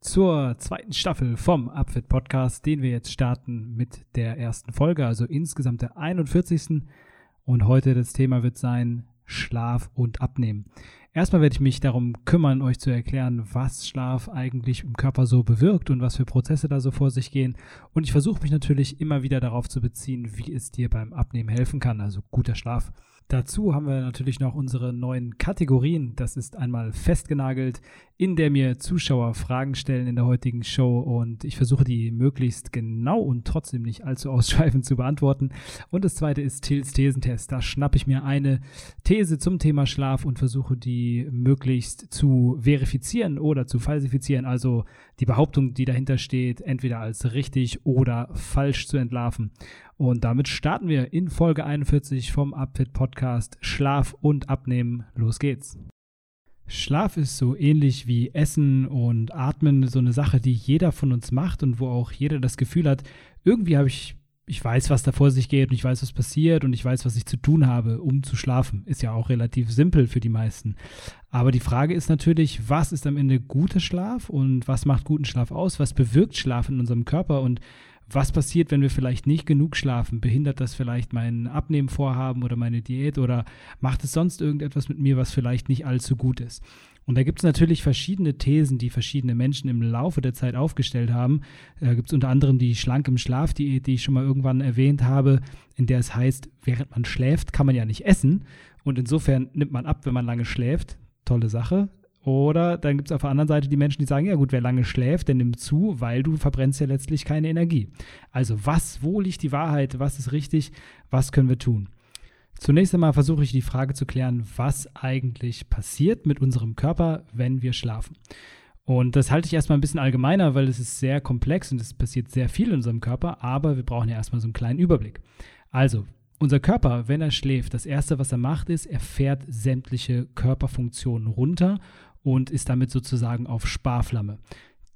zur zweiten Staffel vom Upfit Podcast, den wir jetzt starten mit der ersten Folge, also insgesamt der 41. Und heute das Thema wird sein Schlaf und Abnehmen. Erstmal werde ich mich darum kümmern, euch zu erklären, was Schlaf eigentlich im Körper so bewirkt und was für Prozesse da so vor sich gehen. Und ich versuche mich natürlich immer wieder darauf zu beziehen, wie es dir beim Abnehmen helfen kann, also guter Schlaf. Dazu haben wir natürlich noch unsere neuen Kategorien. Das ist einmal festgenagelt, in der mir Zuschauer Fragen stellen in der heutigen Show und ich versuche die möglichst genau und trotzdem nicht allzu ausschweifend zu beantworten. Und das zweite ist Tills Thesentest. Da schnappe ich mir eine These zum Thema Schlaf und versuche die möglichst zu verifizieren oder zu falsifizieren. Also die Behauptung, die dahinter steht, entweder als richtig oder falsch zu entlarven. Und damit starten wir in Folge 41 vom Upfit Podcast Schlaf und Abnehmen. Los geht's. Schlaf ist so ähnlich wie Essen und Atmen so eine Sache, die jeder von uns macht und wo auch jeder das Gefühl hat, irgendwie habe ich, ich weiß, was da vor sich geht und ich weiß, was passiert und ich weiß, was ich zu tun habe, um zu schlafen. Ist ja auch relativ simpel für die meisten. Aber die Frage ist natürlich, was ist am Ende guter Schlaf und was macht guten Schlaf aus? Was bewirkt Schlaf in unserem Körper und was passiert, wenn wir vielleicht nicht genug schlafen? Behindert das vielleicht mein Abnehmvorhaben oder meine Diät oder macht es sonst irgendetwas mit mir, was vielleicht nicht allzu gut ist? Und da gibt es natürlich verschiedene Thesen, die verschiedene Menschen im Laufe der Zeit aufgestellt haben. Da gibt es unter anderem die Schlank im Schlaf-Diät, die ich schon mal irgendwann erwähnt habe, in der es heißt, während man schläft, kann man ja nicht essen. Und insofern nimmt man ab, wenn man lange schläft. Tolle Sache. Oder dann gibt es auf der anderen Seite die Menschen, die sagen, ja gut, wer lange schläft, der nimmt zu, weil du verbrennst ja letztlich keine Energie. Also was, wo liegt die Wahrheit, was ist richtig, was können wir tun? Zunächst einmal versuche ich die Frage zu klären, was eigentlich passiert mit unserem Körper, wenn wir schlafen. Und das halte ich erstmal ein bisschen allgemeiner, weil es ist sehr komplex und es passiert sehr viel in unserem Körper, aber wir brauchen ja erstmal so einen kleinen Überblick. Also, unser Körper, wenn er schläft, das Erste, was er macht, ist, er fährt sämtliche Körperfunktionen runter und ist damit sozusagen auf Sparflamme.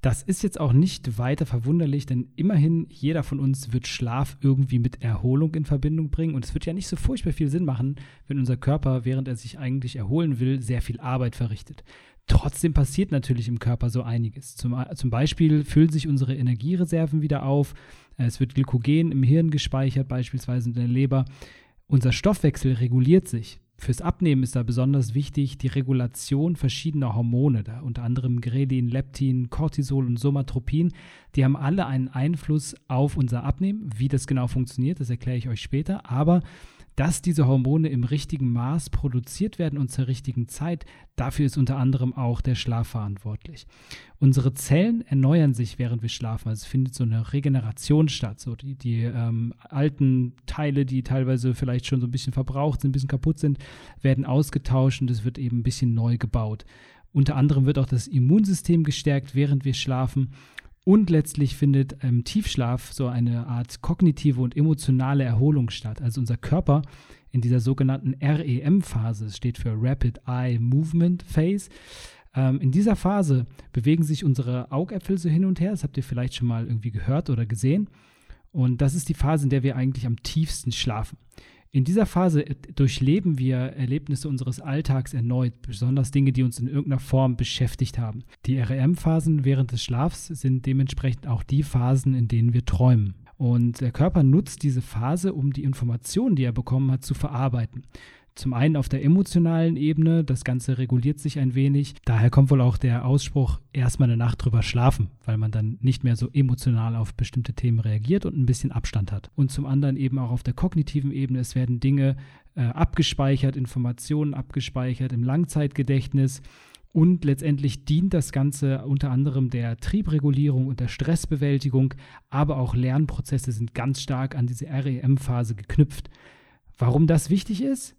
Das ist jetzt auch nicht weiter verwunderlich, denn immerhin jeder von uns wird Schlaf irgendwie mit Erholung in Verbindung bringen. Und es wird ja nicht so furchtbar viel Sinn machen, wenn unser Körper, während er sich eigentlich erholen will, sehr viel Arbeit verrichtet. Trotzdem passiert natürlich im Körper so einiges. Zum, zum Beispiel füllen sich unsere Energiereserven wieder auf. Es wird Glykogen im Hirn gespeichert, beispielsweise in der Leber. Unser Stoffwechsel reguliert sich. Fürs Abnehmen ist da besonders wichtig die Regulation verschiedener Hormone, da unter anderem Grelin, Leptin, Cortisol und Somatropin. Die haben alle einen Einfluss auf unser Abnehmen. Wie das genau funktioniert, das erkläre ich euch später. Aber dass diese Hormone im richtigen Maß produziert werden und zur richtigen Zeit, dafür ist unter anderem auch der Schlaf verantwortlich. Unsere Zellen erneuern sich, während wir schlafen. Also es findet so eine Regeneration statt. So die, die ähm, alten Teile, die teilweise vielleicht schon so ein bisschen verbraucht sind, ein bisschen kaputt sind, werden ausgetauscht und es wird eben ein bisschen neu gebaut. Unter anderem wird auch das Immunsystem gestärkt, während wir schlafen. Und letztlich findet im Tiefschlaf so eine Art kognitive und emotionale Erholung statt. Also unser Körper in dieser sogenannten REM-Phase, steht für Rapid Eye Movement Phase. Ähm, in dieser Phase bewegen sich unsere Augäpfel so hin und her. Das habt ihr vielleicht schon mal irgendwie gehört oder gesehen. Und das ist die Phase, in der wir eigentlich am tiefsten schlafen. In dieser Phase äh, durchleben wir Erlebnisse unseres Alltags erneut, besonders Dinge, die uns in irgendeiner Form beschäftigt haben. Die REM-Phasen während des Schlafs sind dementsprechend auch die Phasen, in denen wir träumen. Und der Körper nutzt diese Phase, um die Informationen, die er bekommen hat, zu verarbeiten. Zum einen auf der emotionalen Ebene, das Ganze reguliert sich ein wenig. Daher kommt wohl auch der Ausspruch, erstmal eine Nacht drüber schlafen, weil man dann nicht mehr so emotional auf bestimmte Themen reagiert und ein bisschen Abstand hat. Und zum anderen eben auch auf der kognitiven Ebene, es werden Dinge äh, abgespeichert, Informationen abgespeichert im Langzeitgedächtnis. Und letztendlich dient das Ganze unter anderem der Triebregulierung und der Stressbewältigung, aber auch Lernprozesse sind ganz stark an diese REM-Phase geknüpft. Warum das wichtig ist?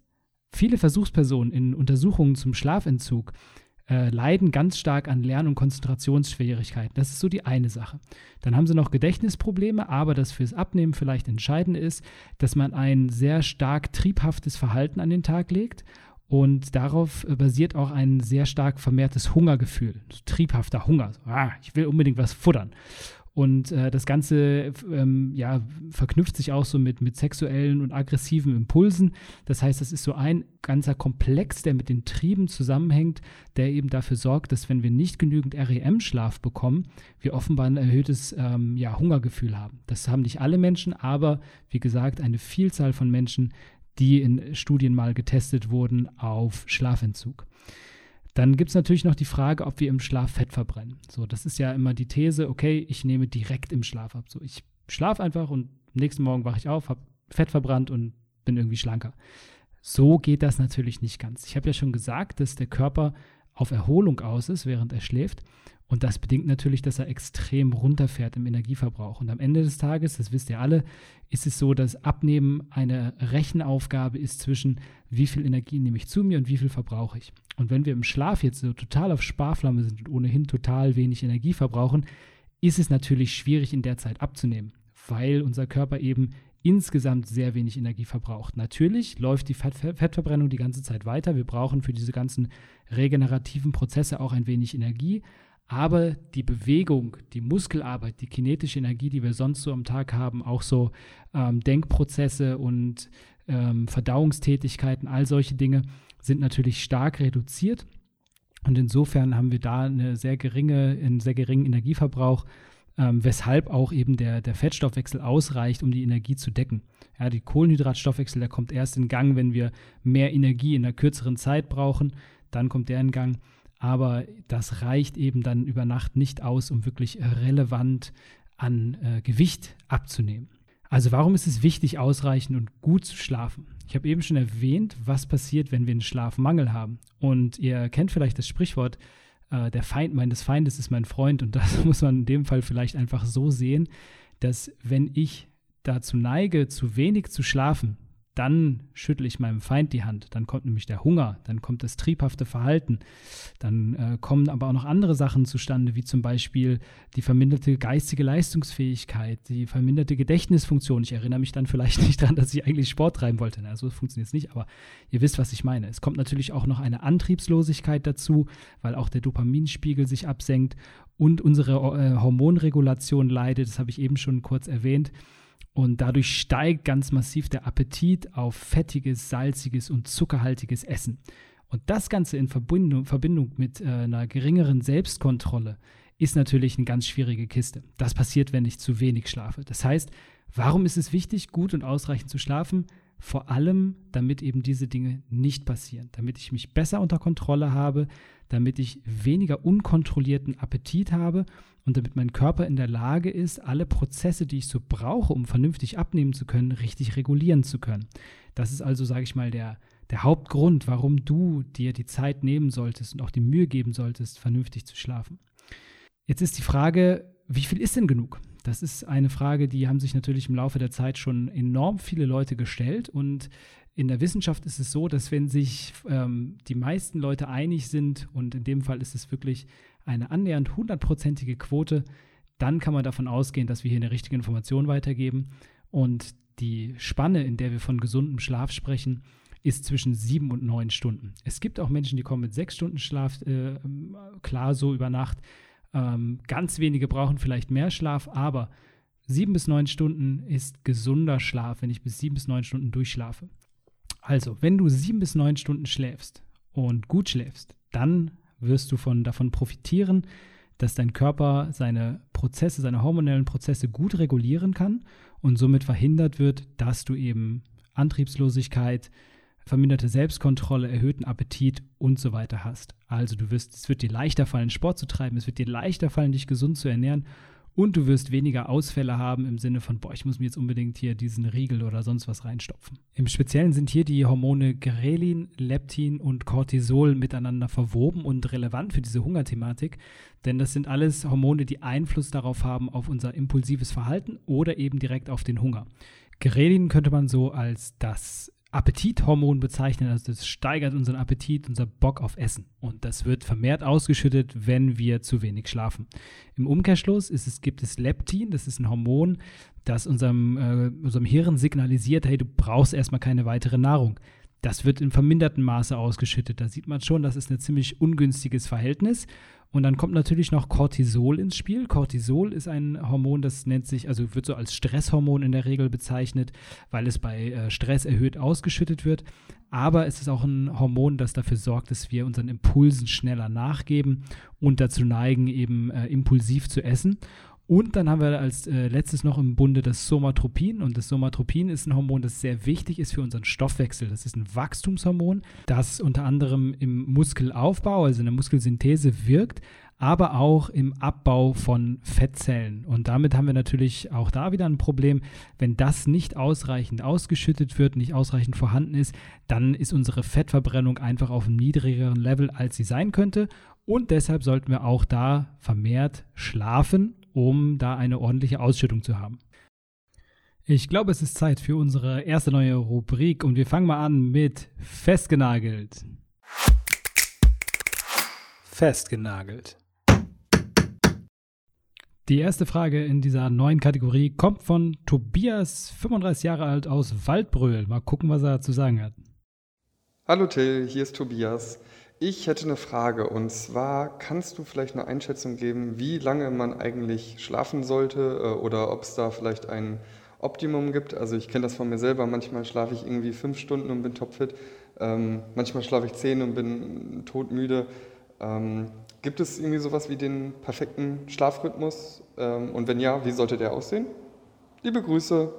Viele Versuchspersonen in Untersuchungen zum Schlafentzug äh, leiden ganz stark an Lern- und Konzentrationsschwierigkeiten. Das ist so die eine Sache. Dann haben sie noch Gedächtnisprobleme, aber das fürs Abnehmen vielleicht entscheidend ist, dass man ein sehr stark triebhaftes Verhalten an den Tag legt und darauf äh, basiert auch ein sehr stark vermehrtes Hungergefühl, triebhafter Hunger. ah, ich will unbedingt was futtern. Und äh, das Ganze ähm, ja, verknüpft sich auch so mit, mit sexuellen und aggressiven Impulsen. Das heißt, das ist so ein ganzer Komplex, der mit den Trieben zusammenhängt, der eben dafür sorgt, dass wenn wir nicht genügend REM-Schlaf bekommen, wir offenbar ein erhöhtes ähm, ja, Hungergefühl haben. Das haben nicht alle Menschen, aber wie gesagt, eine Vielzahl von Menschen, die in Studien mal getestet wurden auf Schlafentzug. Dann gibt es natürlich noch die Frage, ob wir im Schlaf Fett verbrennen. So, das ist ja immer die These, okay, ich nehme direkt im Schlaf ab. So, ich schlafe einfach und nächsten Morgen wache ich auf, habe Fett verbrannt und bin irgendwie schlanker. So geht das natürlich nicht ganz. Ich habe ja schon gesagt, dass der Körper auf Erholung aus ist, während er schläft. Und das bedingt natürlich, dass er extrem runterfährt im Energieverbrauch. Und am Ende des Tages, das wisst ihr alle, ist es so, dass Abnehmen eine Rechenaufgabe ist zwischen, wie viel Energie nehme ich zu mir und wie viel verbrauche ich. Und wenn wir im Schlaf jetzt so total auf Sparflamme sind und ohnehin total wenig Energie verbrauchen, ist es natürlich schwierig in der Zeit abzunehmen, weil unser Körper eben insgesamt sehr wenig Energie verbraucht. Natürlich läuft die Fett Fettverbrennung die ganze Zeit weiter. Wir brauchen für diese ganzen regenerativen Prozesse auch ein wenig Energie. Aber die Bewegung, die Muskelarbeit, die kinetische Energie, die wir sonst so am Tag haben, auch so ähm, Denkprozesse und ähm, Verdauungstätigkeiten, all solche Dinge sind natürlich stark reduziert. Und insofern haben wir da eine sehr geringe, einen sehr geringen Energieverbrauch, ähm, weshalb auch eben der, der Fettstoffwechsel ausreicht, um die Energie zu decken. Ja, die Kohlenhydratstoffwechsel, der kommt erst in Gang, wenn wir mehr Energie in einer kürzeren Zeit brauchen. Dann kommt der in Gang aber das reicht eben dann über Nacht nicht aus, um wirklich relevant an äh, Gewicht abzunehmen. Also warum ist es wichtig, ausreichend und gut zu schlafen? Ich habe eben schon erwähnt, was passiert, wenn wir einen Schlafmangel haben. Und ihr kennt vielleicht das Sprichwort, äh, der Feind meines Feindes ist mein Freund. Und das muss man in dem Fall vielleicht einfach so sehen, dass wenn ich dazu neige, zu wenig zu schlafen, dann schüttle ich meinem Feind die Hand. Dann kommt nämlich der Hunger, dann kommt das triebhafte Verhalten. Dann äh, kommen aber auch noch andere Sachen zustande, wie zum Beispiel die verminderte geistige Leistungsfähigkeit, die verminderte Gedächtnisfunktion. Ich erinnere mich dann vielleicht nicht daran, dass ich eigentlich Sport treiben wollte. Na, so funktioniert es nicht, aber ihr wisst, was ich meine. Es kommt natürlich auch noch eine Antriebslosigkeit dazu, weil auch der Dopaminspiegel sich absenkt und unsere äh, Hormonregulation leidet. Das habe ich eben schon kurz erwähnt. Und dadurch steigt ganz massiv der Appetit auf fettiges, salziges und zuckerhaltiges Essen. Und das Ganze in Verbindung, Verbindung mit äh, einer geringeren Selbstkontrolle ist natürlich eine ganz schwierige Kiste. Das passiert, wenn ich zu wenig schlafe. Das heißt, warum ist es wichtig, gut und ausreichend zu schlafen? Vor allem, damit eben diese Dinge nicht passieren, damit ich mich besser unter Kontrolle habe, damit ich weniger unkontrollierten Appetit habe und damit mein Körper in der Lage ist, alle Prozesse, die ich so brauche, um vernünftig abnehmen zu können, richtig regulieren zu können. Das ist also, sage ich mal, der, der Hauptgrund, warum du dir die Zeit nehmen solltest und auch die Mühe geben solltest, vernünftig zu schlafen. Jetzt ist die Frage, wie viel ist denn genug? Das ist eine Frage, die haben sich natürlich im Laufe der Zeit schon enorm viele Leute gestellt. Und in der Wissenschaft ist es so, dass wenn sich ähm, die meisten Leute einig sind, und in dem Fall ist es wirklich eine annähernd hundertprozentige Quote, dann kann man davon ausgehen, dass wir hier eine richtige Information weitergeben. Und die Spanne, in der wir von gesundem Schlaf sprechen, ist zwischen sieben und neun Stunden. Es gibt auch Menschen, die kommen mit sechs Stunden Schlaf äh, klar so über Nacht. Ähm, ganz wenige brauchen vielleicht mehr Schlaf, aber sieben bis neun Stunden ist gesunder Schlaf, wenn ich bis sieben bis neun Stunden durchschlafe. Also, wenn du sieben bis neun Stunden schläfst und gut schläfst, dann wirst du von, davon profitieren, dass dein Körper seine Prozesse, seine hormonellen Prozesse gut regulieren kann und somit verhindert wird, dass du eben Antriebslosigkeit, verminderte Selbstkontrolle, erhöhten Appetit und so weiter hast. Also du wirst, es wird dir leichter fallen, Sport zu treiben, es wird dir leichter fallen, dich gesund zu ernähren und du wirst weniger Ausfälle haben im Sinne von, boah, ich muss mir jetzt unbedingt hier diesen Riegel oder sonst was reinstopfen. Im Speziellen sind hier die Hormone Grelin, Leptin und Cortisol miteinander verwoben und relevant für diese Hungerthematik, denn das sind alles Hormone, die Einfluss darauf haben, auf unser impulsives Verhalten oder eben direkt auf den Hunger. Grelin könnte man so als das Appetithormon bezeichnen. Also das steigert unseren Appetit, unser Bock auf Essen. Und das wird vermehrt ausgeschüttet, wenn wir zu wenig schlafen. Im Umkehrschluss ist es, gibt es Leptin, das ist ein Hormon, das unserem, äh, unserem Hirn signalisiert, hey, du brauchst erstmal keine weitere Nahrung. Das wird in vermindertem Maße ausgeschüttet. Da sieht man schon, das ist ein ziemlich ungünstiges Verhältnis. Und dann kommt natürlich noch Cortisol ins Spiel. Cortisol ist ein Hormon, das nennt sich, also wird so als Stresshormon in der Regel bezeichnet, weil es bei äh, Stress erhöht ausgeschüttet wird. Aber es ist auch ein Hormon, das dafür sorgt, dass wir unseren Impulsen schneller nachgeben und dazu neigen, eben äh, impulsiv zu essen. Und dann haben wir als äh, letztes noch im Bunde das Somatropin. Und das Somatropin ist ein Hormon, das sehr wichtig ist für unseren Stoffwechsel. Das ist ein Wachstumshormon, das unter anderem im Muskelaufbau, also in der Muskelsynthese wirkt, aber auch im Abbau von Fettzellen. Und damit haben wir natürlich auch da wieder ein Problem. Wenn das nicht ausreichend ausgeschüttet wird, nicht ausreichend vorhanden ist, dann ist unsere Fettverbrennung einfach auf einem niedrigeren Level, als sie sein könnte. Und deshalb sollten wir auch da vermehrt schlafen um da eine ordentliche Ausschüttung zu haben. Ich glaube, es ist Zeit für unsere erste neue Rubrik und wir fangen mal an mit Festgenagelt. Festgenagelt. Die erste Frage in dieser neuen Kategorie kommt von Tobias, 35 Jahre alt aus Waldbröl. Mal gucken, was er zu sagen hat. Hallo Till, hier ist Tobias. Ich hätte eine Frage und zwar kannst du vielleicht eine Einschätzung geben, wie lange man eigentlich schlafen sollte äh, oder ob es da vielleicht ein Optimum gibt. Also ich kenne das von mir selber, manchmal schlafe ich irgendwie fünf Stunden und bin topfit, ähm, manchmal schlafe ich zehn und bin todmüde. Ähm, gibt es irgendwie sowas wie den perfekten Schlafrhythmus ähm, und wenn ja, wie sollte der aussehen? Liebe Grüße,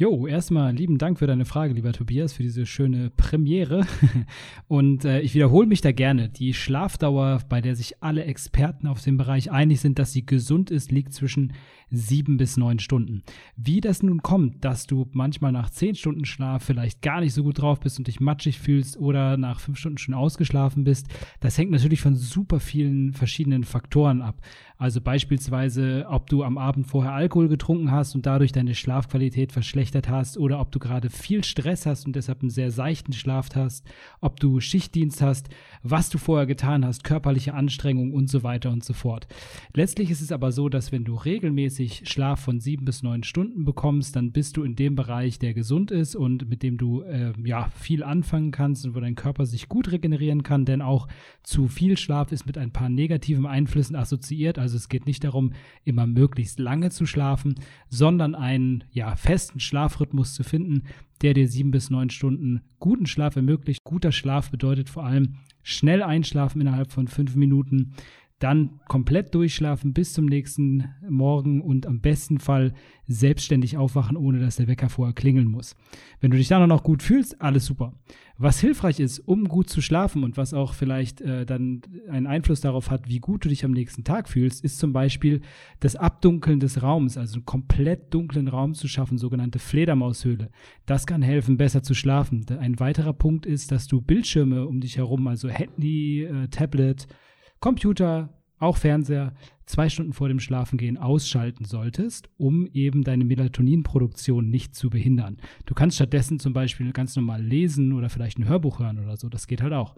Jo, erstmal lieben Dank für deine Frage, lieber Tobias, für diese schöne Premiere. Und äh, ich wiederhole mich da gerne. Die Schlafdauer, bei der sich alle Experten auf dem Bereich einig sind, dass sie gesund ist, liegt zwischen sieben bis neun Stunden. Wie das nun kommt, dass du manchmal nach zehn Stunden Schlaf vielleicht gar nicht so gut drauf bist und dich matschig fühlst oder nach fünf Stunden schon ausgeschlafen bist, das hängt natürlich von super vielen verschiedenen Faktoren ab. Also beispielsweise, ob du am Abend vorher Alkohol getrunken hast und dadurch deine Schlafqualität verschlechtert hast oder ob du gerade viel Stress hast und deshalb einen sehr seichten Schlaf hast, ob du Schichtdienst hast, was du vorher getan hast, körperliche Anstrengung und so weiter und so fort. Letztlich ist es aber so, dass wenn du regelmäßig Schlaf von sieben bis neun Stunden bekommst, dann bist du in dem Bereich, der gesund ist und mit dem du äh, ja viel anfangen kannst und wo dein Körper sich gut regenerieren kann, denn auch zu viel Schlaf ist mit ein paar negativen Einflüssen assoziiert. Also es geht nicht darum, immer möglichst lange zu schlafen, sondern einen ja, festen Schlafrhythmus zu finden, der dir sieben bis neun Stunden guten Schlaf ermöglicht. Guter Schlaf bedeutet vor allem schnell einschlafen innerhalb von fünf Minuten, dann komplett durchschlafen bis zum nächsten Morgen und am besten Fall selbstständig aufwachen, ohne dass der Wecker vorher klingeln muss. Wenn du dich dann noch gut fühlst, alles super. Was hilfreich ist, um gut zu schlafen und was auch vielleicht äh, dann einen Einfluss darauf hat, wie gut du dich am nächsten Tag fühlst, ist zum Beispiel das Abdunkeln des Raums, also einen komplett dunklen Raum zu schaffen, sogenannte Fledermaushöhle. Das kann helfen, besser zu schlafen. Ein weiterer Punkt ist, dass du Bildschirme um dich herum, also Handy, äh, Tablet, Computer, auch Fernseher, zwei Stunden vor dem Schlafengehen ausschalten solltest, um eben deine Melatoninproduktion nicht zu behindern. Du kannst stattdessen zum Beispiel ganz normal lesen oder vielleicht ein Hörbuch hören oder so. Das geht halt auch.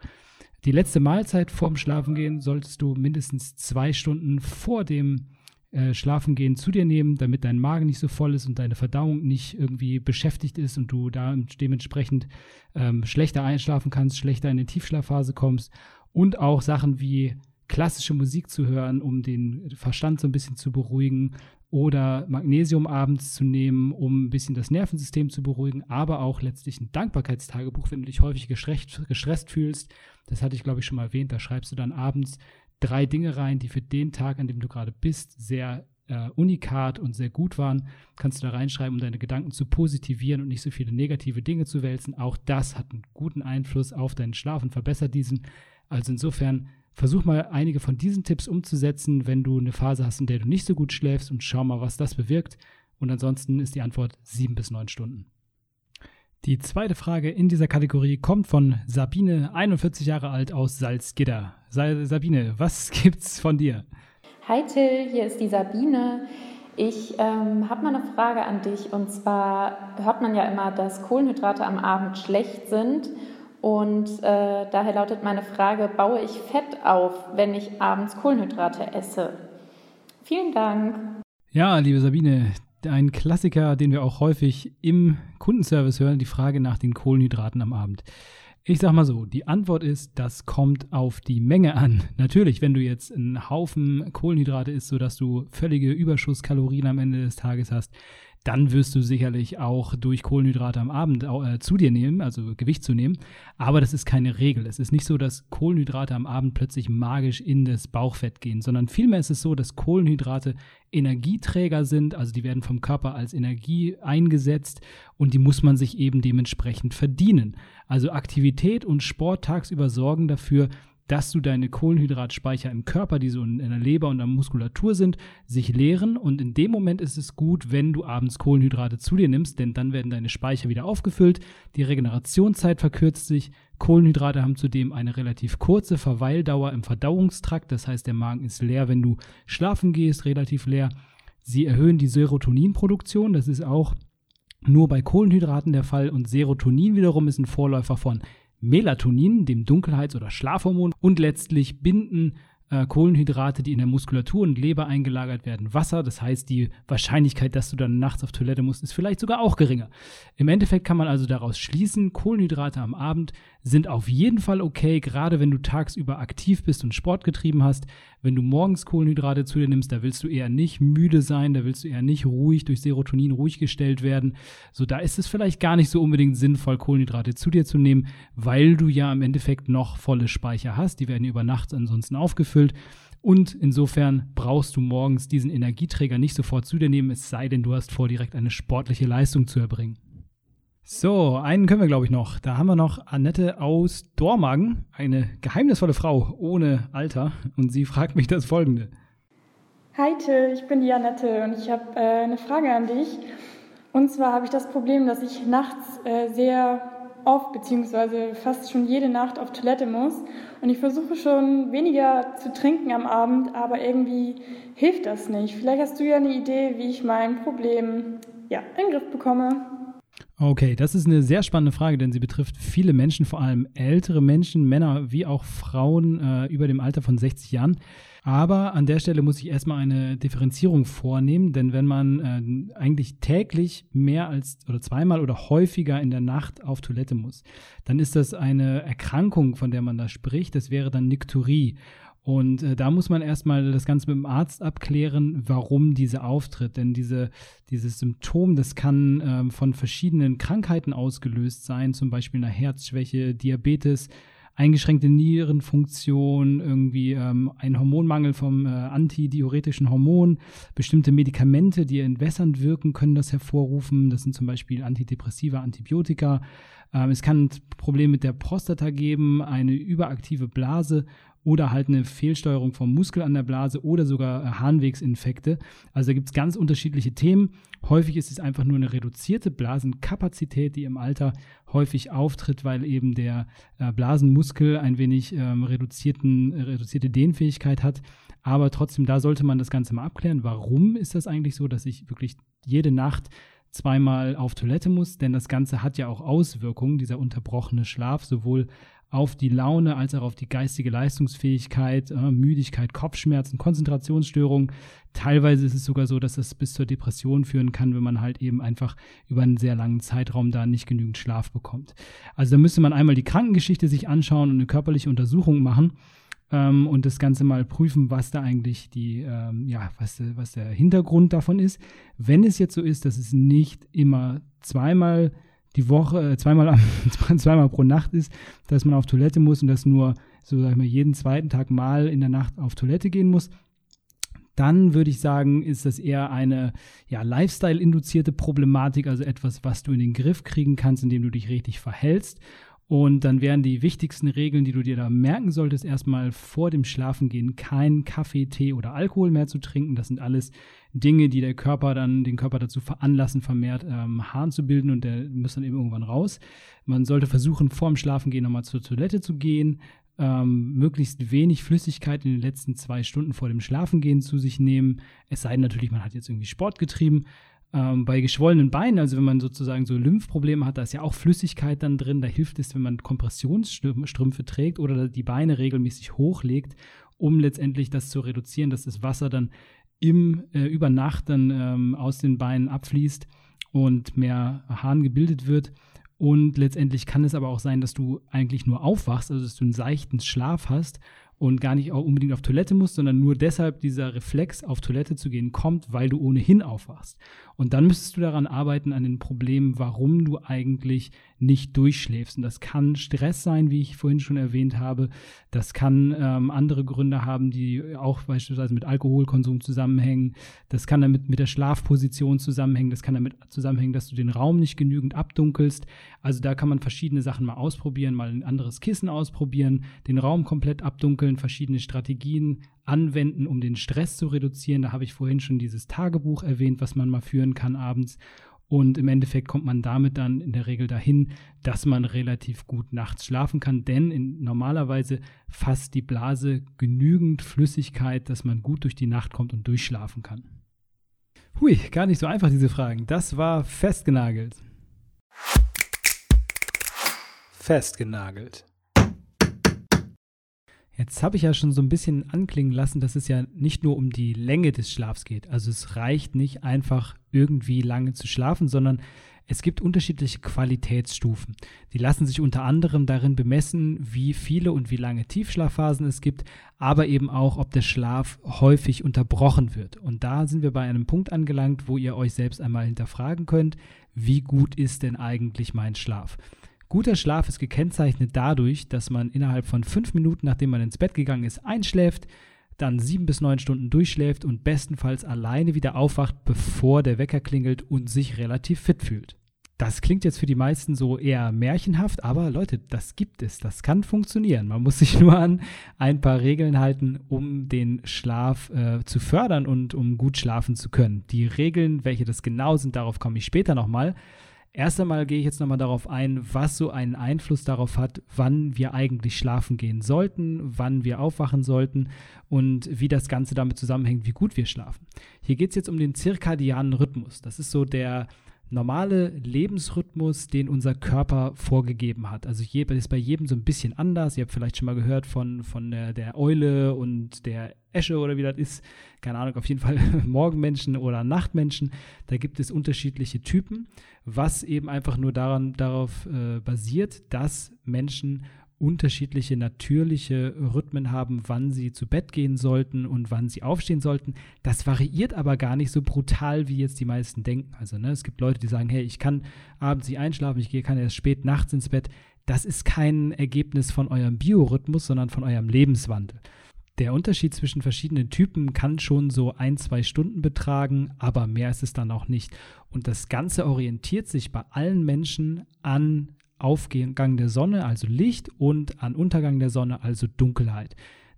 Die letzte Mahlzeit vorm Schlafengehen solltest du mindestens zwei Stunden vor dem äh, Schlafengehen zu dir nehmen, damit dein Magen nicht so voll ist und deine Verdauung nicht irgendwie beschäftigt ist und du da dementsprechend ähm, schlechter einschlafen kannst, schlechter in die Tiefschlafphase kommst und auch Sachen wie klassische Musik zu hören, um den Verstand so ein bisschen zu beruhigen oder Magnesium abends zu nehmen, um ein bisschen das Nervensystem zu beruhigen, aber auch letztlich ein Dankbarkeitstagebuch, wenn du dich häufig gestresst, gestresst fühlst. Das hatte ich, glaube ich, schon mal erwähnt. Da schreibst du dann abends drei Dinge rein, die für den Tag, an dem du gerade bist, sehr äh, unikat und sehr gut waren, kannst du da reinschreiben, um deine Gedanken zu positivieren und nicht so viele negative Dinge zu wälzen. Auch das hat einen guten Einfluss auf deinen Schlaf und verbessert diesen. Also insofern versuch mal einige von diesen Tipps umzusetzen, wenn du eine Phase hast, in der du nicht so gut schläfst und schau mal, was das bewirkt. Und ansonsten ist die Antwort sieben bis neun Stunden. Die zweite Frage in dieser Kategorie kommt von Sabine, 41 Jahre alt aus Salzgitter. Sabine, was gibt's von dir? Hi Till, hier ist die Sabine. Ich ähm, habe mal eine Frage an dich und zwar hört man ja immer, dass Kohlenhydrate am Abend schlecht sind und äh, daher lautet meine Frage, baue ich Fett auf, wenn ich abends Kohlenhydrate esse? Vielen Dank. Ja, liebe Sabine, ein Klassiker, den wir auch häufig im Kundenservice hören, die Frage nach den Kohlenhydraten am Abend. Ich sag mal so, die Antwort ist, das kommt auf die Menge an. Natürlich, wenn du jetzt einen Haufen Kohlenhydrate isst, sodass du völlige Überschusskalorien am Ende des Tages hast, dann wirst du sicherlich auch durch Kohlenhydrate am Abend äh, zu dir nehmen, also Gewicht zu nehmen. Aber das ist keine Regel. Es ist nicht so, dass Kohlenhydrate am Abend plötzlich magisch in das Bauchfett gehen, sondern vielmehr ist es so, dass Kohlenhydrate Energieträger sind, also die werden vom Körper als Energie eingesetzt und die muss man sich eben dementsprechend verdienen. Also Aktivität und Sport tagsüber sorgen dafür, dass du deine Kohlenhydratspeicher im Körper, die so in, der Leber und der Muskulatur sind, sich leeren. Und in dem Moment ist es gut, wenn du abends Kohlenhydrate zu dir nimmst, denn dann werden deine Speicher wieder aufgefüllt, die Regenerationszeit verkürzt sich. Kohlenhydrate haben zudem eine relativ kurze Verweildauer im Verdauungstrakt, das heißt, der Magen ist leer, wenn du schlafen gehst, relativ leer. Sie erhöhen die Serotoninproduktion, das ist auch nur bei Kohlenhydraten der Fall und Serotonin wiederum ist ein Vorläufer von Melatonin, dem Dunkelheits- oder Schlafhormon, und letztlich binden äh, Kohlenhydrate, die in der Muskulatur und Leber eingelagert werden, Wasser. Das heißt, die Wahrscheinlichkeit, dass du dann nachts auf Toilette musst, ist vielleicht sogar auch geringer. Im Endeffekt kann man also daraus schließen, Kohlenhydrate am Abend sind auf jeden Fall okay, gerade wenn du tagsüber aktiv bist und Sport getrieben hast. Wenn du morgens Kohlenhydrate zu dir nimmst, da willst du eher nicht müde sein, da willst du eher nicht ruhig durch Serotonin ruhig gestellt werden. So, da ist es vielleicht gar nicht so unbedingt sinnvoll, Kohlenhydrate zu dir zu nehmen, weil du ja im Endeffekt noch volle Speicher hast. Die werden über Nacht ansonsten aufgefüllt. Und insofern brauchst du morgens diesen Energieträger nicht sofort zu dir nehmen, es sei denn, du hast vor, direkt eine sportliche Leistung zu erbringen. So, einen können wir, glaube ich, noch. Da haben wir noch Annette aus Dormagen, eine geheimnisvolle Frau ohne Alter. Und sie fragt mich das folgende. Hi Till, ich bin die Annette und ich habe äh, eine Frage an dich. Und zwar habe ich das Problem, dass ich nachts äh, sehr oft beziehungsweise fast schon jede Nacht auf Toilette muss. Und ich versuche schon weniger zu trinken am Abend, aber irgendwie hilft das nicht. Vielleicht hast du ja eine Idee, wie ich mein Problem ja, in den Griff bekomme. Okay, das ist eine sehr spannende Frage, denn sie betrifft viele Menschen, vor allem ältere Menschen, Männer wie auch Frauen äh, über dem Alter von 60 Jahren. Aber an der Stelle muss ich erstmal eine Differenzierung vornehmen, denn wenn man äh, eigentlich täglich mehr als oder zweimal oder häufiger in der Nacht auf Toilette muss, dann ist das eine Erkrankung, von der man da spricht. Das wäre dann Nikturie. Und äh, da muss man erstmal das Ganze mit dem Arzt abklären, warum diese auftritt. Denn diese, dieses Symptom, das kann ähm, von verschiedenen Krankheiten ausgelöst sein, zum Beispiel einer Herzschwäche, Diabetes, eingeschränkte Nierenfunktion, irgendwie ähm, ein Hormonmangel vom äh, antidiuretischen Hormon, bestimmte Medikamente, die entwässernd wirken, können das hervorrufen. Das sind zum Beispiel Antidepressiva, Antibiotika. Ähm, es kann Probleme mit der Prostata geben, eine überaktive Blase oder halt eine Fehlsteuerung vom Muskel an der Blase oder sogar äh, Harnwegsinfekte. Also da gibt es ganz unterschiedliche Themen. Häufig ist es einfach nur eine reduzierte Blasenkapazität, die im Alter häufig auftritt, weil eben der äh, Blasenmuskel ein wenig ähm, reduzierten, äh, reduzierte Dehnfähigkeit hat. Aber trotzdem, da sollte man das Ganze mal abklären. Warum ist das eigentlich so, dass ich wirklich jede Nacht zweimal auf Toilette muss? Denn das Ganze hat ja auch Auswirkungen, dieser unterbrochene Schlaf, sowohl auf die Laune als auch auf die geistige Leistungsfähigkeit, äh, Müdigkeit, Kopfschmerzen, Konzentrationsstörungen. Teilweise ist es sogar so, dass das bis zur Depression führen kann, wenn man halt eben einfach über einen sehr langen Zeitraum da nicht genügend Schlaf bekommt. Also da müsste man einmal die Krankengeschichte sich anschauen und eine körperliche Untersuchung machen ähm, und das Ganze mal prüfen, was da eigentlich die, ähm, ja, was, was der Hintergrund davon ist. Wenn es jetzt so ist, dass es nicht immer zweimal die Woche, äh, zweimal, zweimal pro Nacht ist, dass man auf Toilette muss und dass nur, so sag ich mal, jeden zweiten Tag mal in der Nacht auf Toilette gehen muss, dann würde ich sagen, ist das eher eine ja, Lifestyle-induzierte Problematik, also etwas, was du in den Griff kriegen kannst, indem du dich richtig verhältst. Und dann wären die wichtigsten Regeln, die du dir da merken solltest, erstmal vor dem Schlafengehen keinen Kaffee, Tee oder Alkohol mehr zu trinken. Das sind alles Dinge, die der Körper dann, den Körper dazu veranlassen, vermehrt ähm, Harn zu bilden und der muss dann eben irgendwann raus. Man sollte versuchen, vor dem Schlafengehen nochmal zur Toilette zu gehen, ähm, möglichst wenig Flüssigkeit in den letzten zwei Stunden vor dem Schlafengehen zu sich nehmen. Es sei denn natürlich, man hat jetzt irgendwie Sport getrieben. Ähm, bei geschwollenen Beinen, also wenn man sozusagen so Lymphprobleme hat, da ist ja auch Flüssigkeit dann drin. Da hilft es, wenn man Kompressionsstrümpfe trägt oder die Beine regelmäßig hochlegt, um letztendlich das zu reduzieren, dass das Wasser dann im, äh, über Nacht dann ähm, aus den Beinen abfließt und mehr Harn gebildet wird. Und letztendlich kann es aber auch sein, dass du eigentlich nur aufwachst, also dass du einen seichten Schlaf hast und gar nicht auch unbedingt auf Toilette musst, sondern nur deshalb dieser Reflex, auf Toilette zu gehen, kommt, weil du ohnehin aufwachst. Und dann müsstest du daran arbeiten, an den Problemen, warum du eigentlich nicht durchschläfst. Und das kann Stress sein, wie ich vorhin schon erwähnt habe. Das kann ähm, andere Gründe haben, die auch beispielsweise mit Alkoholkonsum zusammenhängen. Das kann damit mit der Schlafposition zusammenhängen. Das kann damit zusammenhängen, dass du den Raum nicht genügend abdunkelst. Also da kann man verschiedene Sachen mal ausprobieren, mal ein anderes Kissen ausprobieren, den Raum komplett abdunkeln, verschiedene Strategien anwenden, um den Stress zu reduzieren. Da habe ich vorhin schon dieses Tagebuch erwähnt, was man mal führen kann abends. Und im Endeffekt kommt man damit dann in der Regel dahin, dass man relativ gut nachts schlafen kann, denn in, normalerweise fasst die Blase genügend Flüssigkeit, dass man gut durch die Nacht kommt und durchschlafen kann. Hui, gar nicht so einfach diese Fragen. Das war festgenagelt. Festgenagelt. Jetzt habe ich ja schon so ein bisschen anklingen lassen, dass es ja nicht nur um die Länge des Schlafs geht. Also es reicht nicht einfach irgendwie lange zu schlafen, sondern es gibt unterschiedliche Qualitätsstufen. Die lassen sich unter anderem darin bemessen, wie viele und wie lange Tiefschlafphasen es gibt, aber eben auch, ob der Schlaf häufig unterbrochen wird. Und da sind wir bei einem Punkt angelangt, wo ihr euch selbst einmal hinterfragen könnt, wie gut ist denn eigentlich mein Schlaf? Guter Schlaf ist gekennzeichnet dadurch, dass man innerhalb von fünf Minuten, nachdem man ins Bett gegangen ist, einschläft, dann sieben bis neun Stunden durchschläft und bestenfalls alleine wieder aufwacht, bevor der Wecker klingelt und sich relativ fit fühlt. Das klingt jetzt für die meisten so eher märchenhaft, aber Leute, das gibt es, das kann funktionieren. Man muss sich nur an ein paar Regeln halten, um den Schlaf äh, zu fördern und um gut schlafen zu können. Die Regeln, welche das genau sind, darauf komme ich später nochmal. Erst einmal gehe ich jetzt nochmal darauf ein, was so einen Einfluss darauf hat, wann wir eigentlich schlafen gehen sollten, wann wir aufwachen sollten und wie das Ganze damit zusammenhängt, wie gut wir schlafen. Hier geht es jetzt um den zirkadianen Rhythmus. Das ist so der normale Lebensrhythmus, den unser Körper vorgegeben hat. Also je, ist bei jedem so ein bisschen anders. Ihr habt vielleicht schon mal gehört von, von der, der Eule und der Esche oder wie das ist. Keine Ahnung, auf jeden Fall Morgenmenschen oder Nachtmenschen. Da gibt es unterschiedliche Typen, was eben einfach nur daran, darauf äh, basiert, dass Menschen unterschiedliche natürliche Rhythmen haben, wann sie zu Bett gehen sollten und wann sie aufstehen sollten. Das variiert aber gar nicht so brutal, wie jetzt die meisten denken. Also ne, es gibt Leute, die sagen, hey, ich kann abends nicht einschlafen, ich kann erst spät nachts ins Bett. Das ist kein Ergebnis von eurem Biorhythmus, sondern von eurem Lebenswandel. Der Unterschied zwischen verschiedenen Typen kann schon so ein, zwei Stunden betragen, aber mehr ist es dann auch nicht. Und das Ganze orientiert sich bei allen Menschen an Aufgang der Sonne, also Licht, und an Untergang der Sonne, also Dunkelheit.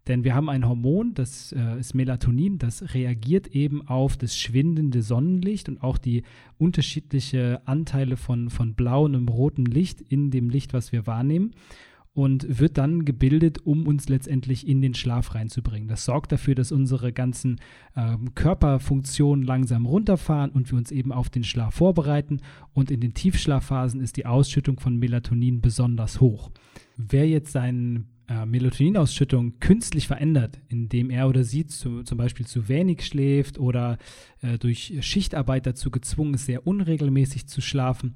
Denn wir haben ein Hormon, das äh, ist Melatonin, das reagiert eben auf das schwindende Sonnenlicht und auch die unterschiedlichen Anteile von, von blauem und rotem Licht in dem Licht, was wir wahrnehmen und wird dann gebildet, um uns letztendlich in den Schlaf reinzubringen. Das sorgt dafür, dass unsere ganzen ähm, Körperfunktionen langsam runterfahren und wir uns eben auf den Schlaf vorbereiten. Und in den Tiefschlafphasen ist die Ausschüttung von Melatonin besonders hoch. Wer jetzt seine äh, Melatoninausschüttung künstlich verändert, indem er oder sie zu, zum Beispiel zu wenig schläft oder äh, durch Schichtarbeit dazu gezwungen ist, sehr unregelmäßig zu schlafen,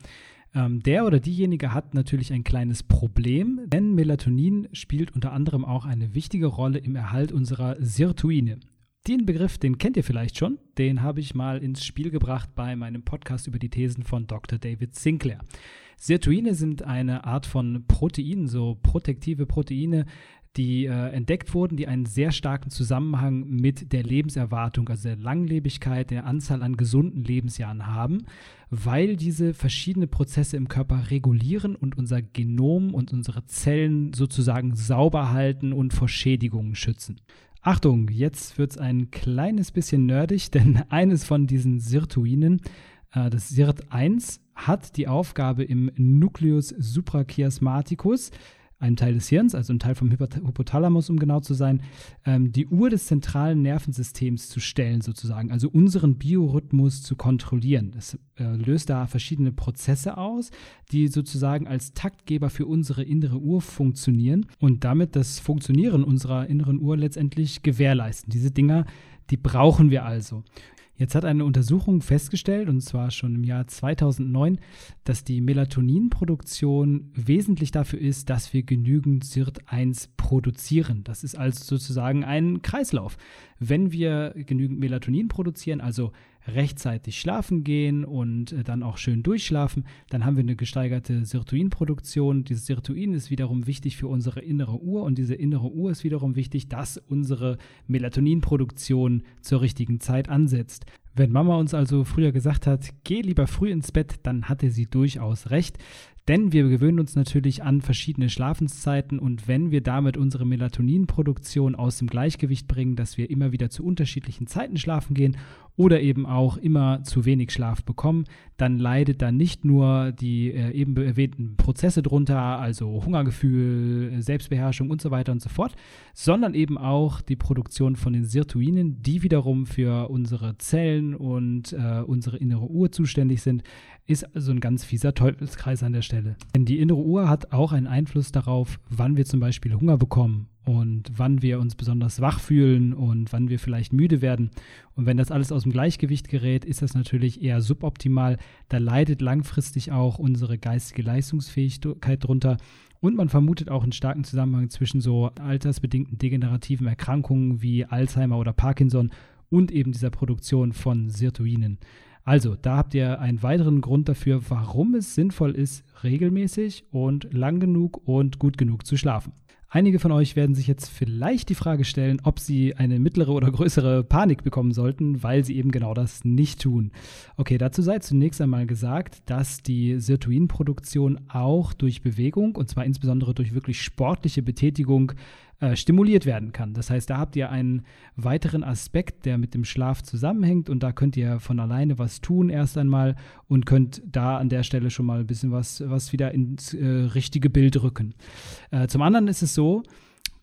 ähm, der oder diejenige hat natürlich ein kleines Problem, denn Melatonin spielt unter anderem auch eine wichtige Rolle im Erhalt unserer Sirtuine. Den Begriff, den kennt ihr vielleicht schon, den habe ich mal ins Spiel gebracht bei meinem Podcast über die Thesen von Dr. David Sinclair. Sirtuine sind eine Art von Proteinen, so protektive Proteine, die äh, entdeckt wurden, die einen sehr starken Zusammenhang mit der Lebenserwartung, also der Langlebigkeit, der Anzahl an gesunden Lebensjahren haben, weil diese verschiedene Prozesse im Körper regulieren und unser Genom und unsere Zellen sozusagen sauber halten und vor Schädigungen schützen. Achtung, jetzt wird es ein kleines bisschen nerdig, denn eines von diesen Sirtuinen, äh, das SIRT1, hat die Aufgabe im Nucleus suprachiasmaticus, einem Teil des Hirns, also ein Teil vom Hypothalamus, um genau zu sein, ähm, die Uhr des zentralen Nervensystems zu stellen, sozusagen, also unseren Biorhythmus zu kontrollieren. Das äh, löst da verschiedene Prozesse aus, die sozusagen als Taktgeber für unsere innere Uhr funktionieren und damit das Funktionieren unserer inneren Uhr letztendlich gewährleisten. Diese Dinger, die brauchen wir also. Jetzt hat eine Untersuchung festgestellt, und zwar schon im Jahr 2009, dass die Melatoninproduktion wesentlich dafür ist, dass wir genügend SIRT1 produzieren. Das ist also sozusagen ein Kreislauf. Wenn wir genügend Melatonin produzieren, also rechtzeitig schlafen gehen und äh, dann auch schön durchschlafen, dann haben wir eine gesteigerte Sirtuinproduktion. Dieses Sirtuin ist wiederum wichtig für unsere innere Uhr und diese innere Uhr ist wiederum wichtig, dass unsere Melatoninproduktion zur richtigen Zeit ansetzt. Wenn Mama uns also früher gesagt hat, geh lieber früh ins Bett, dann hatte sie durchaus recht. Denn wir gewöhnen uns natürlich an verschiedene Schlafenszeiten und wenn wir damit unsere Melatoninproduktion aus dem Gleichgewicht bringen, dass wir immer wieder zu unterschiedlichen Zeiten schlafen gehen oder eben auch immer zu wenig Schlaf bekommen, dann leidet da nicht nur die äh, eben erwähnten Prozesse drunter, also Hungergefühl, Selbstbeherrschung und so weiter und so fort, sondern eben auch die Produktion von den Sirtuinen, die wiederum für unsere Zellen und äh, unsere innere Uhr zuständig sind. Ist also ein ganz fieser Teufelskreis an der Stelle. Denn die innere Uhr hat auch einen Einfluss darauf, wann wir zum Beispiel Hunger bekommen und wann wir uns besonders wach fühlen und wann wir vielleicht müde werden. Und wenn das alles aus dem Gleichgewicht gerät, ist das natürlich eher suboptimal. Da leidet langfristig auch unsere geistige Leistungsfähigkeit drunter. Und man vermutet auch einen starken Zusammenhang zwischen so altersbedingten degenerativen Erkrankungen wie Alzheimer oder Parkinson und eben dieser Produktion von Sirtuinen. Also, da habt ihr einen weiteren Grund dafür, warum es sinnvoll ist, regelmäßig und lang genug und gut genug zu schlafen. Einige von euch werden sich jetzt vielleicht die Frage stellen, ob sie eine mittlere oder größere Panik bekommen sollten, weil sie eben genau das nicht tun. Okay, dazu sei zunächst einmal gesagt, dass die Sirtuinproduktion auch durch Bewegung und zwar insbesondere durch wirklich sportliche Betätigung äh, stimuliert werden kann. Das heißt, da habt ihr einen weiteren Aspekt, der mit dem Schlaf zusammenhängt und da könnt ihr von alleine was tun erst einmal und könnt da an der Stelle schon mal ein bisschen was, was wieder ins äh, richtige Bild rücken. Äh, zum anderen ist es so,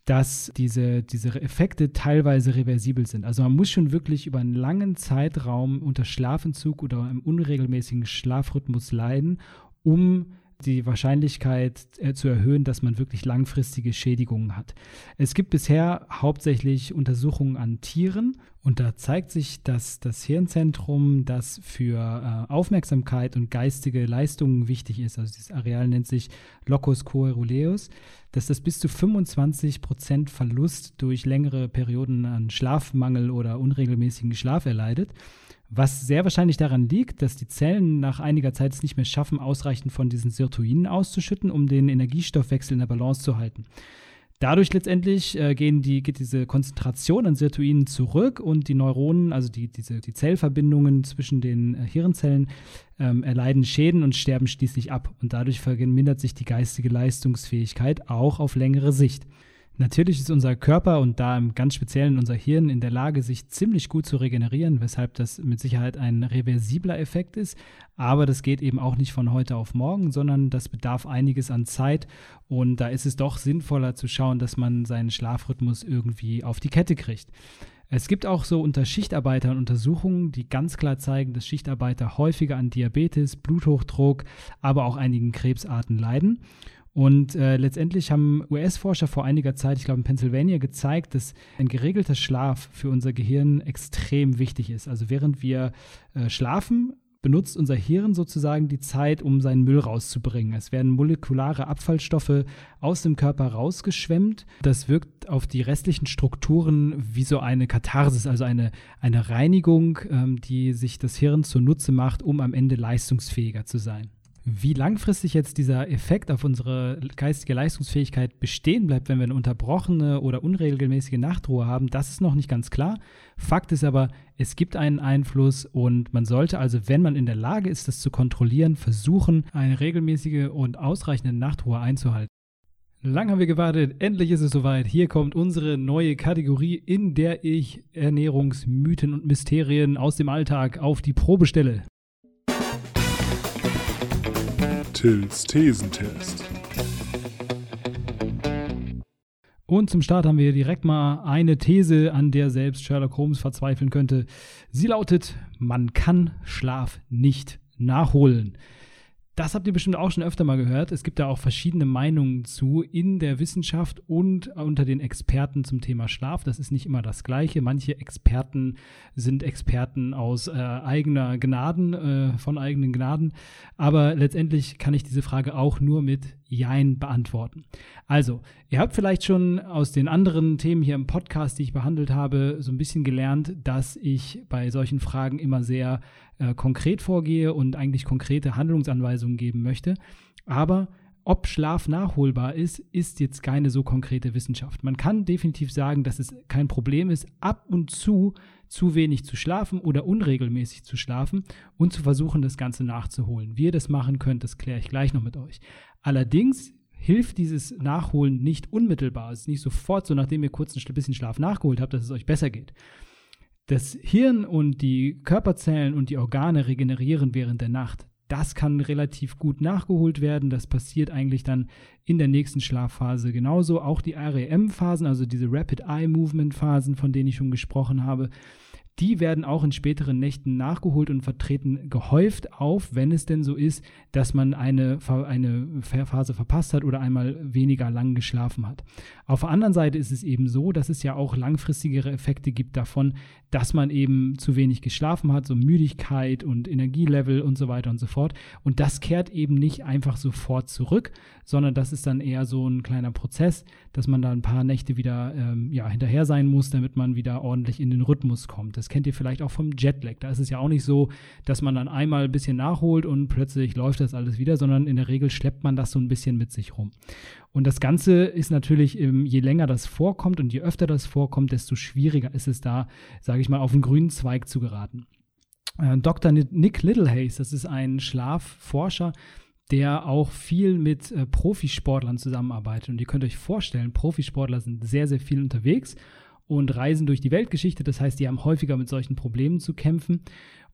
dass diese, diese Effekte teilweise reversibel sind. Also man muss schon wirklich über einen langen Zeitraum unter Schlafentzug oder einem unregelmäßigen Schlafrhythmus leiden, um die Wahrscheinlichkeit äh, zu erhöhen, dass man wirklich langfristige Schädigungen hat. Es gibt bisher hauptsächlich Untersuchungen an Tieren und da zeigt sich, dass das Hirnzentrum, das für äh, Aufmerksamkeit und geistige Leistungen wichtig ist, also dieses Areal nennt sich Locus coeruleus, dass das bis zu 25 Prozent Verlust durch längere Perioden an Schlafmangel oder unregelmäßigen Schlaf erleidet was sehr wahrscheinlich daran liegt, dass die Zellen nach einiger Zeit es nicht mehr schaffen, ausreichend von diesen Sirtuinen auszuschütten, um den Energiestoffwechsel in der Balance zu halten. Dadurch letztendlich äh, gehen die, geht diese Konzentration an Sirtuinen zurück und die Neuronen, also die, diese, die Zellverbindungen zwischen den äh, Hirnzellen, ähm, erleiden Schäden und sterben schließlich ab. Und dadurch vermindert sich die geistige Leistungsfähigkeit auch auf längere Sicht. Natürlich ist unser Körper und da im ganz Speziellen unser Hirn in der Lage, sich ziemlich gut zu regenerieren, weshalb das mit Sicherheit ein reversibler Effekt ist. Aber das geht eben auch nicht von heute auf morgen, sondern das bedarf einiges an Zeit. Und da ist es doch sinnvoller zu schauen, dass man seinen Schlafrhythmus irgendwie auf die Kette kriegt. Es gibt auch so unter Schichtarbeitern Untersuchungen, die ganz klar zeigen, dass Schichtarbeiter häufiger an Diabetes, Bluthochdruck, aber auch einigen Krebsarten leiden. Und äh, letztendlich haben US-Forscher vor einiger Zeit, ich glaube in Pennsylvania, gezeigt, dass ein geregelter Schlaf für unser Gehirn extrem wichtig ist. Also während wir äh, schlafen, benutzt unser Hirn sozusagen die Zeit, um seinen Müll rauszubringen. Es werden molekulare Abfallstoffe aus dem Körper rausgeschwemmt. Das wirkt auf die restlichen Strukturen wie so eine Katharsis, also eine, eine Reinigung, ähm, die sich das Hirn zunutze macht, um am Ende leistungsfähiger zu sein. Wie langfristig jetzt dieser Effekt auf unsere geistige Leistungsfähigkeit bestehen bleibt, wenn wir eine unterbrochene oder unregelmäßige Nachtruhe haben, das ist noch nicht ganz klar. Fakt ist aber, es gibt einen Einfluss und man sollte also, wenn man in der Lage ist, das zu kontrollieren, versuchen, eine regelmäßige und ausreichende Nachtruhe einzuhalten. Lang haben wir gewartet, endlich ist es soweit. Hier kommt unsere neue Kategorie, in der ich Ernährungsmythen und Mysterien aus dem Alltag auf die Probe stelle. Tills Thesentest. Und zum Start haben wir direkt mal eine These, an der selbst Sherlock Holmes verzweifeln könnte. Sie lautet, man kann Schlaf nicht nachholen. Das habt ihr bestimmt auch schon öfter mal gehört. Es gibt da auch verschiedene Meinungen zu in der Wissenschaft und unter den Experten zum Thema Schlaf. Das ist nicht immer das Gleiche. Manche Experten sind Experten aus äh, eigener Gnaden, äh, von eigenen Gnaden. Aber letztendlich kann ich diese Frage auch nur mit Jein beantworten. Also, ihr habt vielleicht schon aus den anderen Themen hier im Podcast, die ich behandelt habe, so ein bisschen gelernt, dass ich bei solchen Fragen immer sehr äh, konkret vorgehe und eigentlich konkrete Handlungsanweisungen geben möchte. Aber ob Schlaf nachholbar ist, ist jetzt keine so konkrete Wissenschaft. Man kann definitiv sagen, dass es kein Problem ist, ab und zu zu wenig zu schlafen oder unregelmäßig zu schlafen und zu versuchen, das Ganze nachzuholen. Wie ihr das machen könnt, das kläre ich gleich noch mit euch. Allerdings hilft dieses Nachholen nicht unmittelbar. Es ist nicht sofort so, nachdem ihr kurz ein bisschen Schlaf nachgeholt habt, dass es euch besser geht. Das Hirn und die Körperzellen und die Organe regenerieren während der Nacht. Das kann relativ gut nachgeholt werden. Das passiert eigentlich dann in der nächsten Schlafphase genauso. Auch die REM-Phasen, also diese Rapid Eye Movement Phasen, von denen ich schon gesprochen habe, die werden auch in späteren Nächten nachgeholt und vertreten gehäuft auf, wenn es denn so ist, dass man eine, eine Phase verpasst hat oder einmal weniger lang geschlafen hat. Auf der anderen Seite ist es eben so, dass es ja auch langfristigere Effekte gibt davon, dass man eben zu wenig geschlafen hat, so Müdigkeit und Energielevel und so weiter und so fort. Und das kehrt eben nicht einfach sofort zurück, sondern das ist dann eher so ein kleiner Prozess, dass man da ein paar Nächte wieder ähm, ja, hinterher sein muss, damit man wieder ordentlich in den Rhythmus kommt. Das kennt ihr vielleicht auch vom Jetlag. Da ist es ja auch nicht so, dass man dann einmal ein bisschen nachholt und plötzlich läuft das alles wieder, sondern in der Regel schleppt man das so ein bisschen mit sich rum. Und das Ganze ist natürlich, je länger das vorkommt und je öfter das vorkommt, desto schwieriger ist es da, sage ich mal, auf den grünen Zweig zu geraten. Äh, Dr. Nick Littlehaze, das ist ein Schlafforscher, der auch viel mit äh, Profisportlern zusammenarbeitet. Und ihr könnt euch vorstellen, Profisportler sind sehr, sehr viel unterwegs und reisen durch die Weltgeschichte. Das heißt, die haben häufiger mit solchen Problemen zu kämpfen.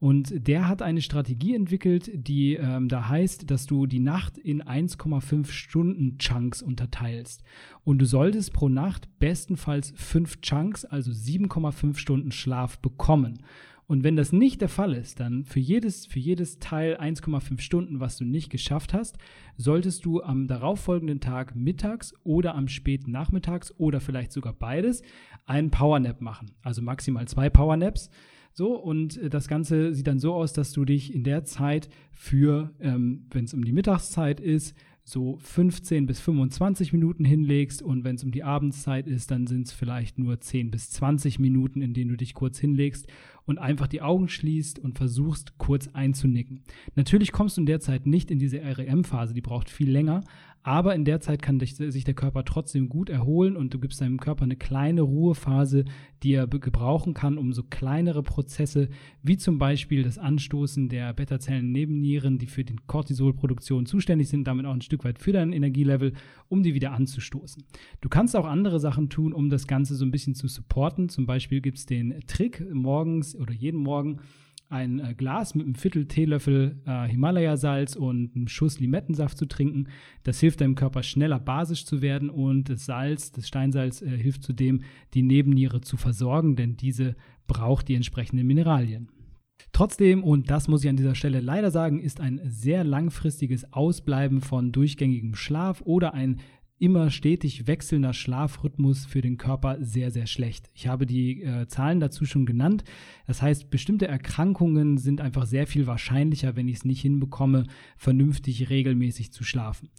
Und der hat eine Strategie entwickelt, die ähm, da heißt, dass du die Nacht in 1,5 Stunden Chunks unterteilst. Und du solltest pro Nacht bestenfalls 5 Chunks, also 7,5 Stunden Schlaf bekommen. Und wenn das nicht der Fall ist, dann für jedes, für jedes Teil 1,5 Stunden, was du nicht geschafft hast, solltest du am darauffolgenden Tag mittags oder am späten Nachmittags oder vielleicht sogar beides einen Powernap machen. Also maximal zwei Powernaps. So, und äh, das Ganze sieht dann so aus, dass du dich in der Zeit für, ähm, wenn es um die Mittagszeit ist, so 15 bis 25 Minuten hinlegst und wenn es um die Abendszeit ist, dann sind es vielleicht nur 10 bis 20 Minuten, in denen du dich kurz hinlegst und einfach die Augen schließt und versuchst kurz einzunicken. Natürlich kommst du in der Zeit nicht in diese REM-Phase, die braucht viel länger, aber in der Zeit kann sich der Körper trotzdem gut erholen und du gibst deinem Körper eine kleine Ruhephase, die er gebrauchen kann, um so kleinere Prozesse wie zum Beispiel das Anstoßen der Beta-Zellen Nebennieren, die für die Cortisolproduktion zuständig sind, damit auch ein Stück weit für dein Energielevel, um die wieder anzustoßen. Du kannst auch andere Sachen tun, um das Ganze so ein bisschen zu supporten. Zum Beispiel gibt es den Trick, morgens oder jeden Morgen ein äh, Glas mit einem Viertel Teelöffel äh, Himalaya-Salz und einem Schuss Limettensaft zu trinken. Das hilft deinem Körper schneller basisch zu werden und das Salz, das Steinsalz, äh, hilft zudem, die Nebenniere zu versorgen, denn diese braucht die entsprechenden Mineralien. Trotzdem, und das muss ich an dieser Stelle leider sagen, ist ein sehr langfristiges Ausbleiben von durchgängigem Schlaf oder ein immer stetig wechselnder Schlafrhythmus für den Körper sehr, sehr schlecht. Ich habe die äh, Zahlen dazu schon genannt. Das heißt, bestimmte Erkrankungen sind einfach sehr viel wahrscheinlicher, wenn ich es nicht hinbekomme, vernünftig regelmäßig zu schlafen.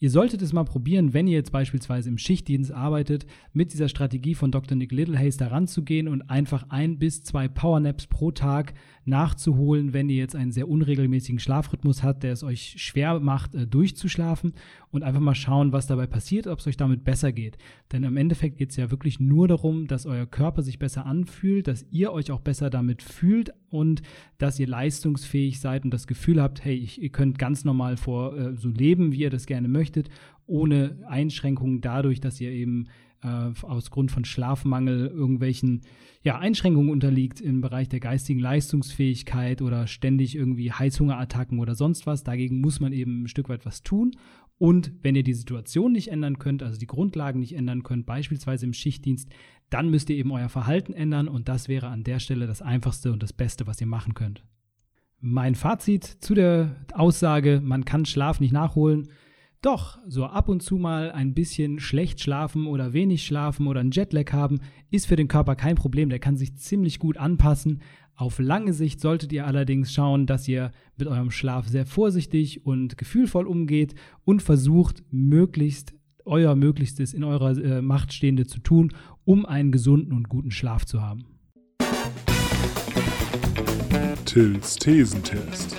Ihr solltet es mal probieren, wenn ihr jetzt beispielsweise im Schichtdienst arbeitet, mit dieser Strategie von Dr. Nick Littlehays da ranzugehen und einfach ein bis zwei Powernaps pro Tag nachzuholen, wenn ihr jetzt einen sehr unregelmäßigen Schlafrhythmus habt, der es euch schwer macht, äh, durchzuschlafen und einfach mal schauen, was dabei passiert, ob es euch damit besser geht. Denn im Endeffekt geht es ja wirklich nur darum, dass euer Körper sich besser anfühlt, dass ihr euch auch besser damit fühlt und dass ihr leistungsfähig seid und das Gefühl habt, hey, ich, ihr könnt ganz normal vor äh, so leben, wie ihr das gerne möchtet, ohne Einschränkungen dadurch, dass ihr eben äh, aus Grund von Schlafmangel irgendwelchen ja, Einschränkungen unterliegt im Bereich der geistigen Leistungsfähigkeit oder ständig irgendwie Heißhungerattacken oder sonst was. Dagegen muss man eben ein Stück weit was tun. Und wenn ihr die Situation nicht ändern könnt, also die Grundlagen nicht ändern könnt, beispielsweise im Schichtdienst, dann müsst ihr eben euer Verhalten ändern und das wäre an der Stelle das Einfachste und das Beste, was ihr machen könnt. Mein Fazit zu der Aussage, man kann Schlaf nicht nachholen. Doch, so ab und zu mal ein bisschen schlecht schlafen oder wenig schlafen oder ein Jetlag haben, ist für den Körper kein Problem. Der kann sich ziemlich gut anpassen. Auf lange Sicht solltet ihr allerdings schauen, dass ihr mit eurem Schlaf sehr vorsichtig und gefühlvoll umgeht und versucht, möglichst euer Möglichstes in eurer äh, Macht Stehende zu tun, um einen gesunden und guten Schlaf zu haben. Tills Thesentest.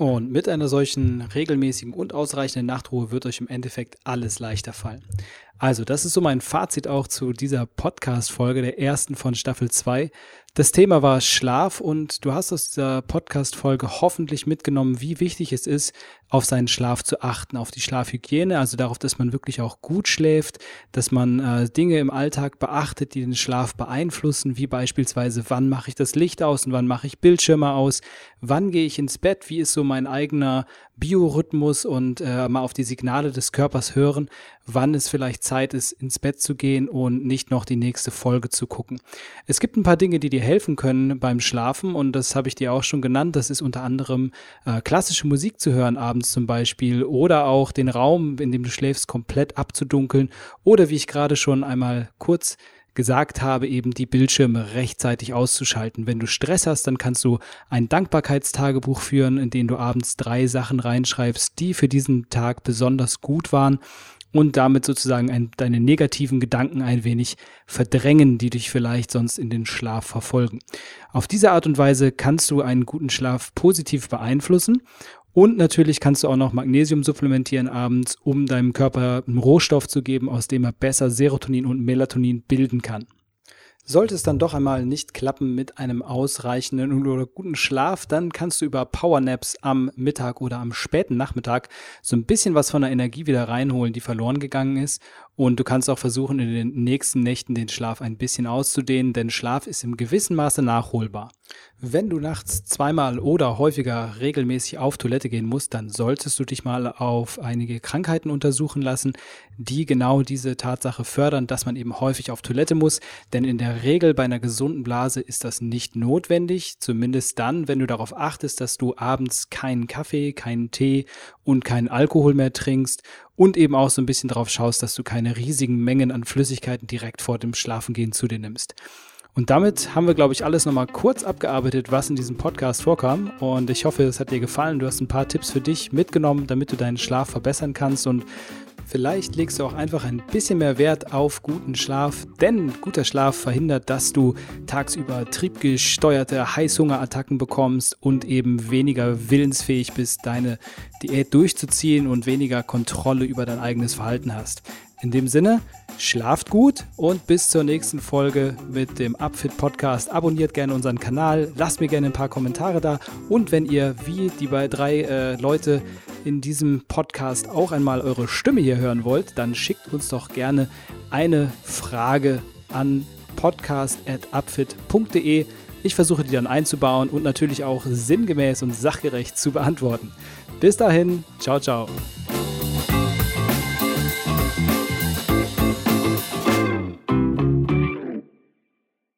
Und mit einer solchen regelmäßigen und ausreichenden Nachtruhe wird euch im Endeffekt alles leichter fallen. Also, das ist so mein Fazit auch zu dieser Podcast-Folge, der ersten von Staffel 2. Das Thema war Schlaf und du hast aus dieser Podcast-Folge hoffentlich mitgenommen, wie wichtig es ist, auf seinen Schlaf zu achten, auf die Schlafhygiene, also darauf, dass man wirklich auch gut schläft, dass man äh, Dinge im Alltag beachtet, die den Schlaf beeinflussen, wie beispielsweise, wann mache ich das Licht aus und wann mache ich Bildschirme aus, wann gehe ich ins Bett, wie ist so mein eigener Biorhythmus und äh, mal auf die Signale des Körpers hören, wann es vielleicht Zeit ist, ins Bett zu gehen und nicht noch die nächste Folge zu gucken. Es gibt ein paar Dinge, die dir helfen können beim Schlafen und das habe ich dir auch schon genannt. Das ist unter anderem äh, klassische Musik zu hören abends zum Beispiel oder auch den Raum, in dem du schläfst, komplett abzudunkeln oder wie ich gerade schon einmal kurz gesagt habe, eben die Bildschirme rechtzeitig auszuschalten. Wenn du Stress hast, dann kannst du ein Dankbarkeitstagebuch führen, in dem du abends drei Sachen reinschreibst, die für diesen Tag besonders gut waren und damit sozusagen ein, deine negativen Gedanken ein wenig verdrängen, die dich vielleicht sonst in den Schlaf verfolgen. Auf diese Art und Weise kannst du einen guten Schlaf positiv beeinflussen und natürlich kannst du auch noch Magnesium supplementieren abends, um deinem Körper einen Rohstoff zu geben, aus dem er besser Serotonin und Melatonin bilden kann. Sollte es dann doch einmal nicht klappen mit einem ausreichenden oder guten Schlaf, dann kannst du über Powernaps am Mittag oder am späten Nachmittag so ein bisschen was von der Energie wieder reinholen, die verloren gegangen ist. Und du kannst auch versuchen, in den nächsten Nächten den Schlaf ein bisschen auszudehnen, denn Schlaf ist im gewissen Maße nachholbar. Wenn du nachts zweimal oder häufiger regelmäßig auf Toilette gehen musst, dann solltest du dich mal auf einige Krankheiten untersuchen lassen, die genau diese Tatsache fördern, dass man eben häufig auf Toilette muss. Denn in der Regel bei einer gesunden Blase ist das nicht notwendig, zumindest dann, wenn du darauf achtest, dass du abends keinen Kaffee, keinen Tee und keinen Alkohol mehr trinkst und eben auch so ein bisschen darauf schaust, dass du keine riesigen Mengen an Flüssigkeiten direkt vor dem Schlafengehen zu dir nimmst. Und damit haben wir, glaube ich, alles nochmal kurz abgearbeitet, was in diesem Podcast vorkam. Und ich hoffe, es hat dir gefallen. Du hast ein paar Tipps für dich mitgenommen, damit du deinen Schlaf verbessern kannst. Und Vielleicht legst du auch einfach ein bisschen mehr Wert auf guten Schlaf, denn guter Schlaf verhindert, dass du tagsüber triebgesteuerte Heißhungerattacken bekommst und eben weniger willensfähig bist, deine Diät durchzuziehen und weniger Kontrolle über dein eigenes Verhalten hast. In dem Sinne, schlaft gut und bis zur nächsten Folge mit dem Upfit Podcast. Abonniert gerne unseren Kanal, lasst mir gerne ein paar Kommentare da und wenn ihr wie die bei drei äh, Leute in diesem Podcast auch einmal eure Stimme hier hören wollt, dann schickt uns doch gerne eine Frage an podcast.upfit.de. Ich versuche die dann einzubauen und natürlich auch sinngemäß und sachgerecht zu beantworten. Bis dahin, ciao, ciao.